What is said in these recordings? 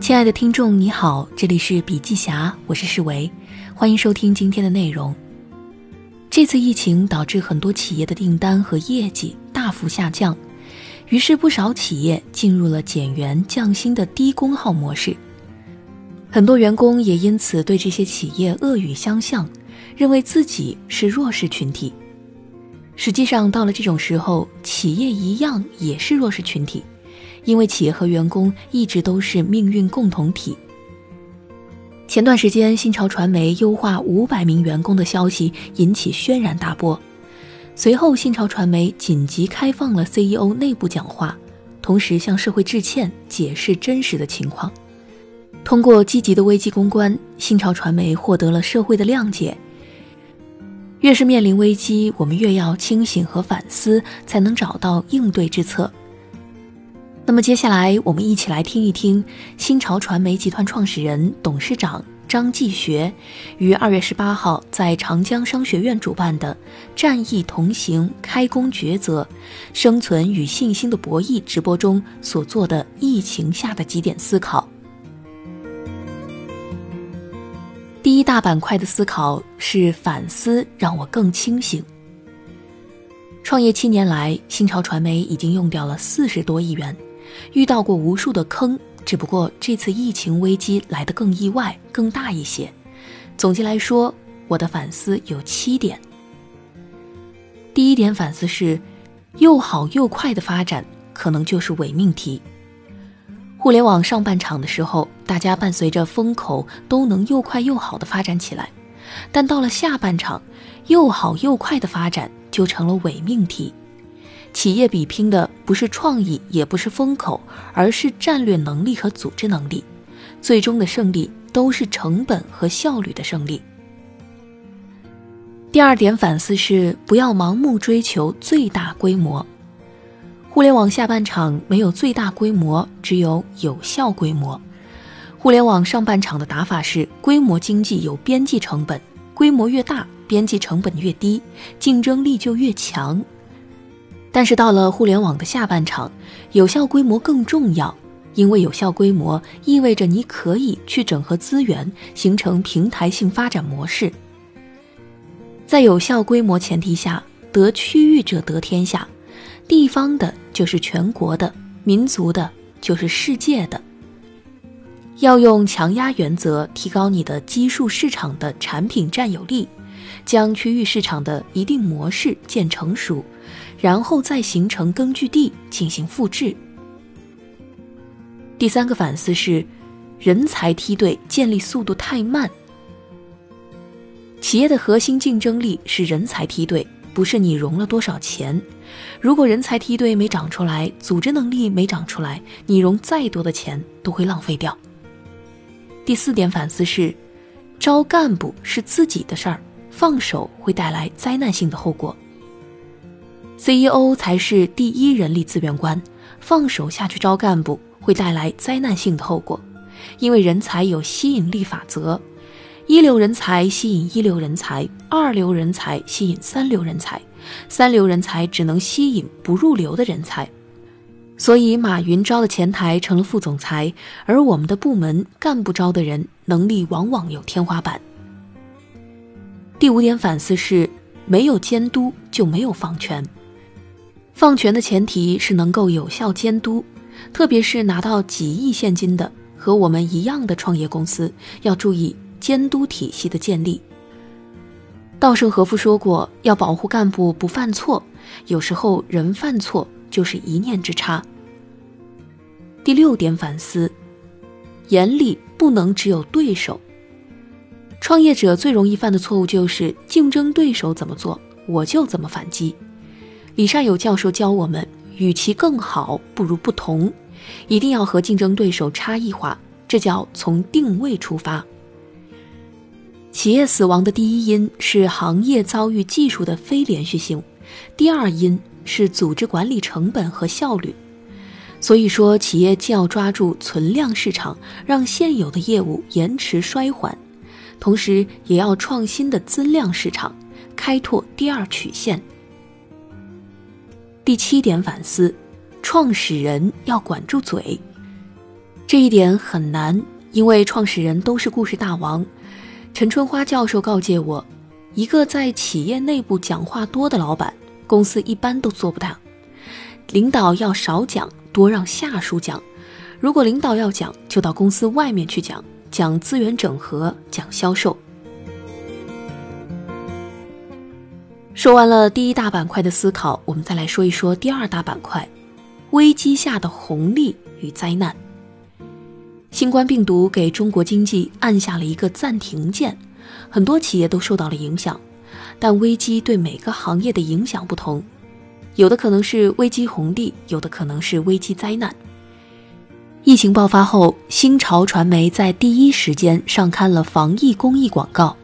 亲爱的听众，你好，这里是笔记侠，我是世维，欢迎收听今天的内容。这次疫情导致很多企业的订单和业绩大幅下降，于是不少企业进入了减员降薪的低功耗模式。很多员工也因此对这些企业恶语相向，认为自己是弱势群体。实际上，到了这种时候，企业一样也是弱势群体。因为企业和员工一直都是命运共同体。前段时间，新潮传媒优化五百名员工的消息引起轩然大波，随后新潮传媒紧急开放了 CEO 内部讲话，同时向社会致歉，解释真实的情况。通过积极的危机公关，新潮传媒获得了社会的谅解。越是面临危机，我们越要清醒和反思，才能找到应对之策。那么接下来，我们一起来听一听新潮传媒集团创始人、董事长张继学于二月十八号在长江商学院主办的“战役同行，开工抉择，生存与信心的博弈”直播中所做的疫情下的几点思考。第一大板块的思考是反思，让我更清醒。创业七年来，新潮传媒已经用掉了四十多亿元。遇到过无数的坑，只不过这次疫情危机来得更意外、更大一些。总结来说，我的反思有七点。第一点反思是，又好又快的发展可能就是伪命题。互联网上半场的时候，大家伴随着风口都能又快又好的发展起来，但到了下半场，又好又快的发展就成了伪命题。企业比拼的不是创意，也不是风口，而是战略能力和组织能力。最终的胜利都是成本和效率的胜利。第二点反思是不要盲目追求最大规模。互联网下半场没有最大规模，只有有效规模。互联网上半场的打法是规模经济有边际成本，规模越大，边际成本越低，竞争力就越强。但是到了互联网的下半场，有效规模更重要，因为有效规模意味着你可以去整合资源，形成平台性发展模式。在有效规模前提下，得区域者得天下，地方的就是全国的，民族的就是世界的。要用强压原则提高你的基数市场的产品占有率，将区域市场的一定模式建成熟。然后再形成根据地进行复制。第三个反思是，人才梯队建立速度太慢。企业的核心竞争力是人才梯队，不是你融了多少钱。如果人才梯队没长出来，组织能力没长出来，你融再多的钱都会浪费掉。第四点反思是，招干部是自己的事儿，放手会带来灾难性的后果。CEO 才是第一人力资源官，放手下去招干部会带来灾难性的后果，因为人才有吸引力法则，一流人才吸引一流人才，二流人才吸引三流人才，三流人才只能吸引不入流的人才，所以马云招的前台成了副总裁，而我们的部门干部招的人能力往往有天花板。第五点反思是，没有监督就没有放权。放权的前提是能够有效监督，特别是拿到几亿现金的和我们一样的创业公司，要注意监督体系的建立。稻盛和夫说过，要保护干部不犯错，有时候人犯错就是一念之差。第六点反思，严厉不能只有对手。创业者最容易犯的错误就是竞争对手怎么做，我就怎么反击。李善友教授教我们，与其更好，不如不同，一定要和竞争对手差异化，这叫从定位出发。企业死亡的第一因是行业遭遇技术的非连续性，第二因是组织管理成本和效率。所以说，企业既要抓住存量市场，让现有的业务延迟衰缓，同时也要创新的增量市场，开拓第二曲线。第七点反思，创始人要管住嘴。这一点很难，因为创始人都是故事大王。陈春花教授告诫我，一个在企业内部讲话多的老板，公司一般都做不大。领导要少讲，多让下属讲。如果领导要讲，就到公司外面去讲，讲资源整合，讲销售。说完了第一大板块的思考，我们再来说一说第二大板块：危机下的红利与灾难。新冠病毒给中国经济按下了一个暂停键，很多企业都受到了影响。但危机对每个行业的影响不同，有的可能是危机红利，有的可能是危机灾难。疫情爆发后，新潮传媒在第一时间上刊了防疫公益广告。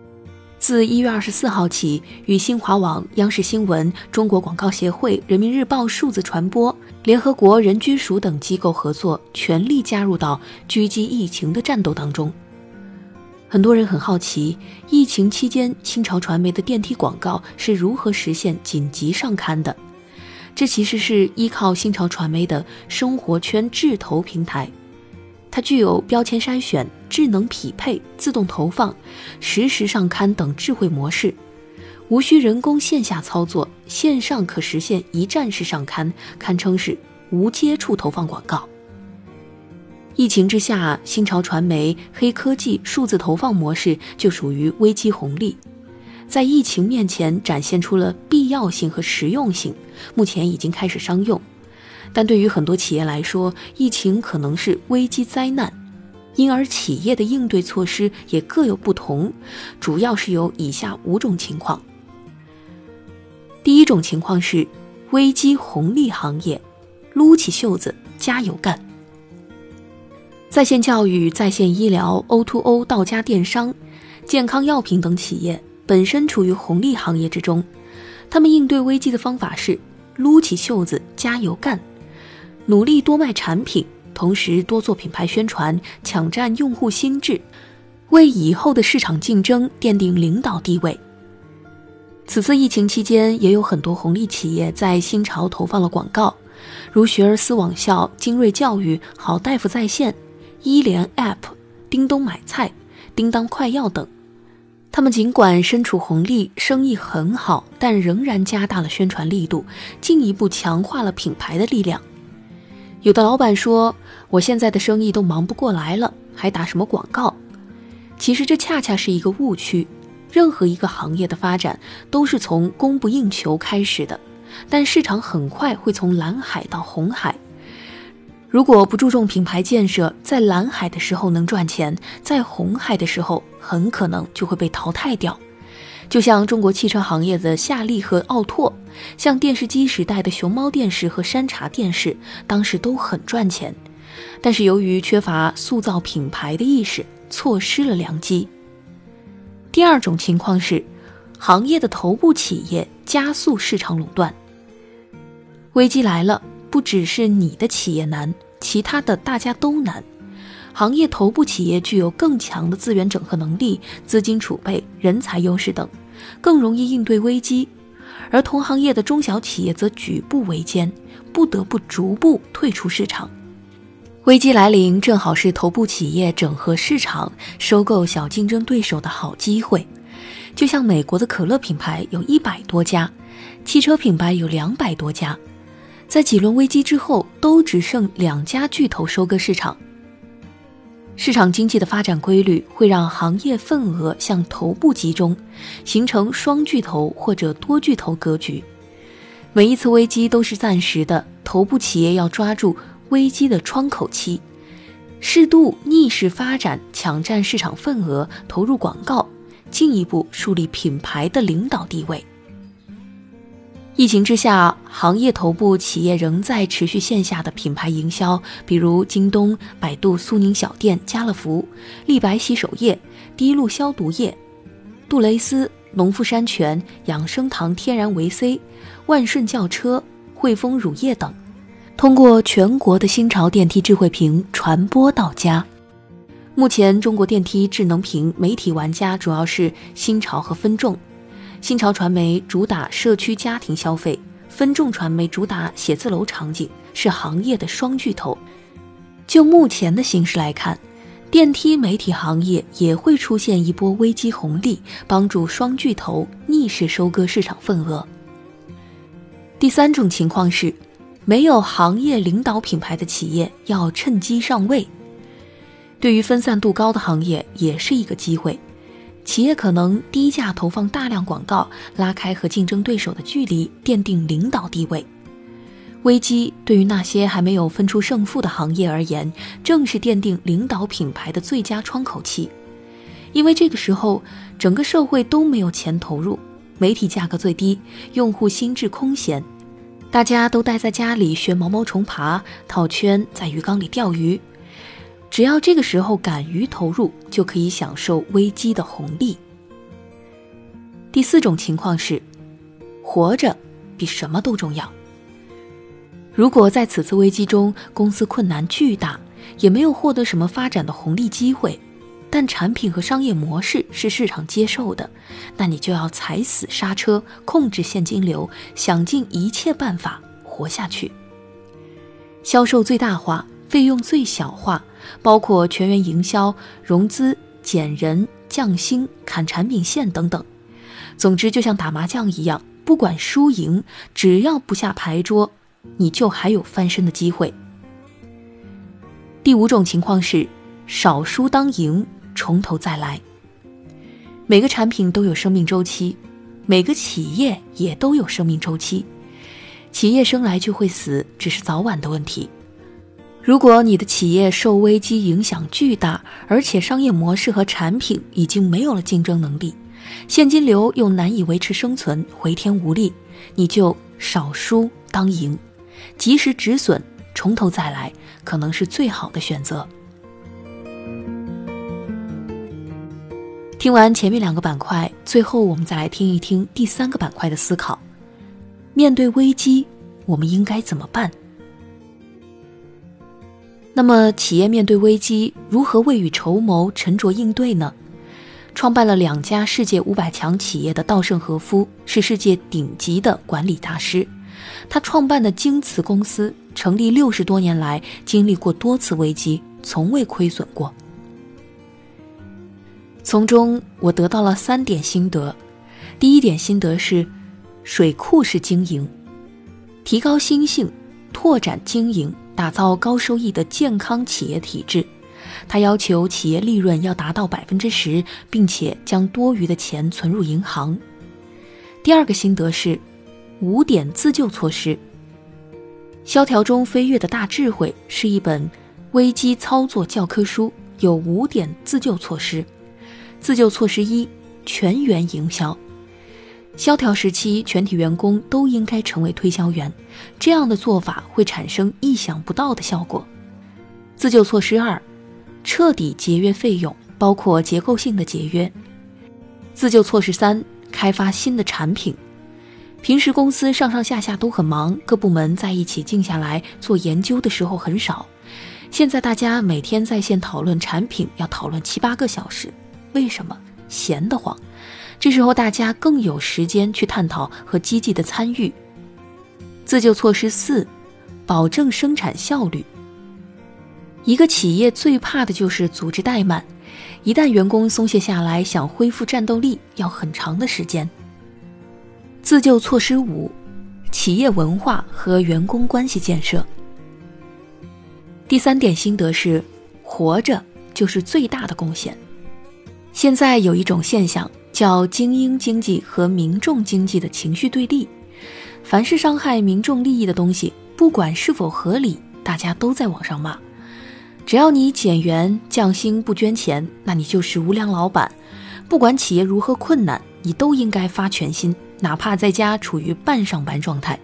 自一月二十四号起，与新华网、央视新闻、中国广告协会、人民日报数字传播、联合国人居署等机构合作，全力加入到狙击疫情的战斗当中。很多人很好奇，疫情期间新潮传媒的电梯广告是如何实现紧急上刊的？这其实是依靠新潮传媒的生活圈智投平台。它具有标签筛选、智能匹配、自动投放、实时上刊等智慧模式，无需人工线下操作，线上可实现一站式上刊，堪称是无接触投放广告。疫情之下，新潮传媒黑科技数字投放模式就属于危机红利，在疫情面前展现出了必要性和实用性，目前已经开始商用。但对于很多企业来说，疫情可能是危机灾难，因而企业的应对措施也各有不同，主要是有以下五种情况。第一种情况是危机红利行业，撸起袖子加油干。在线教育、在线医疗、O2O 到家电商、健康药品等企业本身处于红利行业之中，他们应对危机的方法是撸起袖子加油干。努力多卖产品，同时多做品牌宣传，抢占用户心智，为以后的市场竞争奠定领导地位。此次疫情期间，也有很多红利企业在新潮投放了广告，如学而思网校、精锐教育、好大夫在线、医联 App、叮咚买菜、叮当快药等。他们尽管身处红利，生意很好，但仍然加大了宣传力度，进一步强化了品牌的力量。有的老板说：“我现在的生意都忙不过来了，还打什么广告？”其实这恰恰是一个误区。任何一个行业的发展都是从供不应求开始的，但市场很快会从蓝海到红海。如果不注重品牌建设，在蓝海的时候能赚钱，在红海的时候很可能就会被淘汰掉。就像中国汽车行业的夏利和奥拓，像电视机时代的熊猫电视和山茶电视，当时都很赚钱，但是由于缺乏塑造品牌的意识，错失了良机。第二种情况是，行业的头部企业加速市场垄断。危机来了，不只是你的企业难，其他的大家都难。行业头部企业具有更强的资源整合能力、资金储备、人才优势等，更容易应对危机；而同行业的中小企业则举步维艰，不得不逐步退出市场。危机来临，正好是头部企业整合市场、收购小竞争对手的好机会。就像美国的可乐品牌有一百多家，汽车品牌有两百多家，在几轮危机之后，都只剩两家巨头收割市场。市场经济的发展规律会让行业份额向头部集中，形成双巨头或者多巨头格局。每一次危机都是暂时的，头部企业要抓住危机的窗口期，适度逆势发展，抢占市场份额，投入广告，进一步树立品牌的领导地位。疫情之下，行业头部企业仍在持续线下的品牌营销，比如京东、百度、苏宁小店、家乐福、立白洗手液、滴露消毒液、杜蕾斯、农夫山泉、养生堂天然维 C、万顺轿车、汇丰乳业等，通过全国的新潮电梯智慧屏传播到家。目前，中国电梯智能屏媒体玩家主要是新潮和分众。新潮传媒主打社区家庭消费，分众传媒主打写字楼场景，是行业的双巨头。就目前的形势来看，电梯媒体行业也会出现一波危机红利，帮助双巨头逆势收割市场份额。第三种情况是，没有行业领导品牌的企业要趁机上位。对于分散度高的行业，也是一个机会。企业可能低价投放大量广告，拉开和竞争对手的距离，奠定领导地位。危机对于那些还没有分出胜负的行业而言，正是奠定领导品牌的最佳窗口期。因为这个时候，整个社会都没有钱投入，媒体价格最低，用户心智空闲，大家都待在家里学毛毛虫爬、套圈，在鱼缸里钓鱼。只要这个时候敢于投入，就可以享受危机的红利。第四种情况是，活着比什么都重要。如果在此次危机中公司困难巨大，也没有获得什么发展的红利机会，但产品和商业模式是市场接受的，那你就要踩死刹车，控制现金流，想尽一切办法活下去。销售最大化，费用最小化。包括全员营销、融资、减人、降薪、砍产品线等等。总之，就像打麻将一样，不管输赢，只要不下牌桌，你就还有翻身的机会。第五种情况是少输当赢，从头再来。每个产品都有生命周期，每个企业也都有生命周期。企业生来就会死，只是早晚的问题。如果你的企业受危机影响巨大，而且商业模式和产品已经没有了竞争能力，现金流又难以维持生存，回天无力，你就少输当赢，及时止损，从头再来，可能是最好的选择。听完前面两个板块，最后我们再来听一听第三个板块的思考：面对危机，我们应该怎么办？那么，企业面对危机如何未雨绸缪、沉着应对呢？创办了两家世界五百强企业的稻盛和夫是世界顶级的管理大师，他创办的京瓷公司成立六十多年来，经历过多次危机，从未亏损过。从中我得到了三点心得：第一点心得是，水库式经营，提高心性，拓展经营。打造高收益的健康企业体制，他要求企业利润要达到百分之十，并且将多余的钱存入银行。第二个心得是五点自救措施。萧条中飞跃的大智慧是一本危机操作教科书，有五点自救措施。自救措施一：全员营销。萧条时期，全体员工都应该成为推销员，这样的做法会产生意想不到的效果。自救措施二：彻底节约费用，包括结构性的节约。自救措施三：开发新的产品。平时公司上上下下都很忙，各部门在一起静下来做研究的时候很少。现在大家每天在线讨论产品，要讨论七八个小时，为什么？闲得慌。这时候大家更有时间去探讨和积极的参与。自救措施四，保证生产效率。一个企业最怕的就是组织怠慢，一旦员工松懈下来，想恢复战斗力要很长的时间。自救措施五，企业文化和员工关系建设。第三点心得是，活着就是最大的贡献。现在有一种现象。叫精英经济和民众经济的情绪对立，凡是伤害民众利益的东西，不管是否合理，大家都在网上骂。只要你减员降薪不捐钱，那你就是无良老板。不管企业如何困难，你都应该发全薪，哪怕在家处于半上班状态。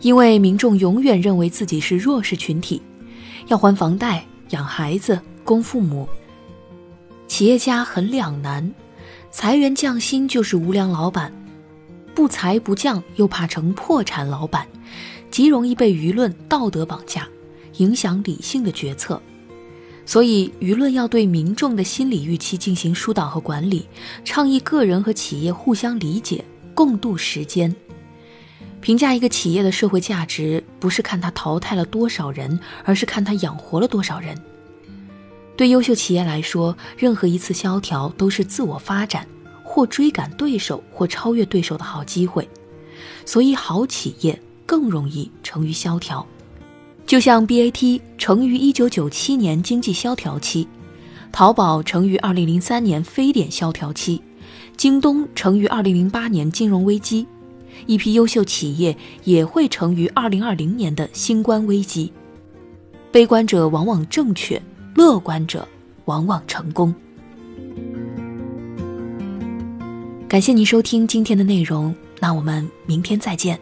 因为民众永远认为自己是弱势群体，要还房贷、养孩子、供父母，企业家很两难。裁员降薪就是无良老板，不裁不降又怕成破产老板，极容易被舆论道德绑架，影响理性的决策。所以，舆论要对民众的心理预期进行疏导和管理，倡议个人和企业互相理解，共度时间。评价一个企业的社会价值，不是看它淘汰了多少人，而是看它养活了多少人。对优秀企业来说，任何一次萧条都是自我发展或追赶对手或超越对手的好机会，所以好企业更容易成于萧条。就像 BAT 成于1997年经济萧条期，淘宝成于2003年非典萧条期，京东成于2008年金融危机。一批优秀企业也会成于2020年的新冠危机。悲观者往往正确，乐观者往往成功。感谢您收听今天的内容，那我们明天再见。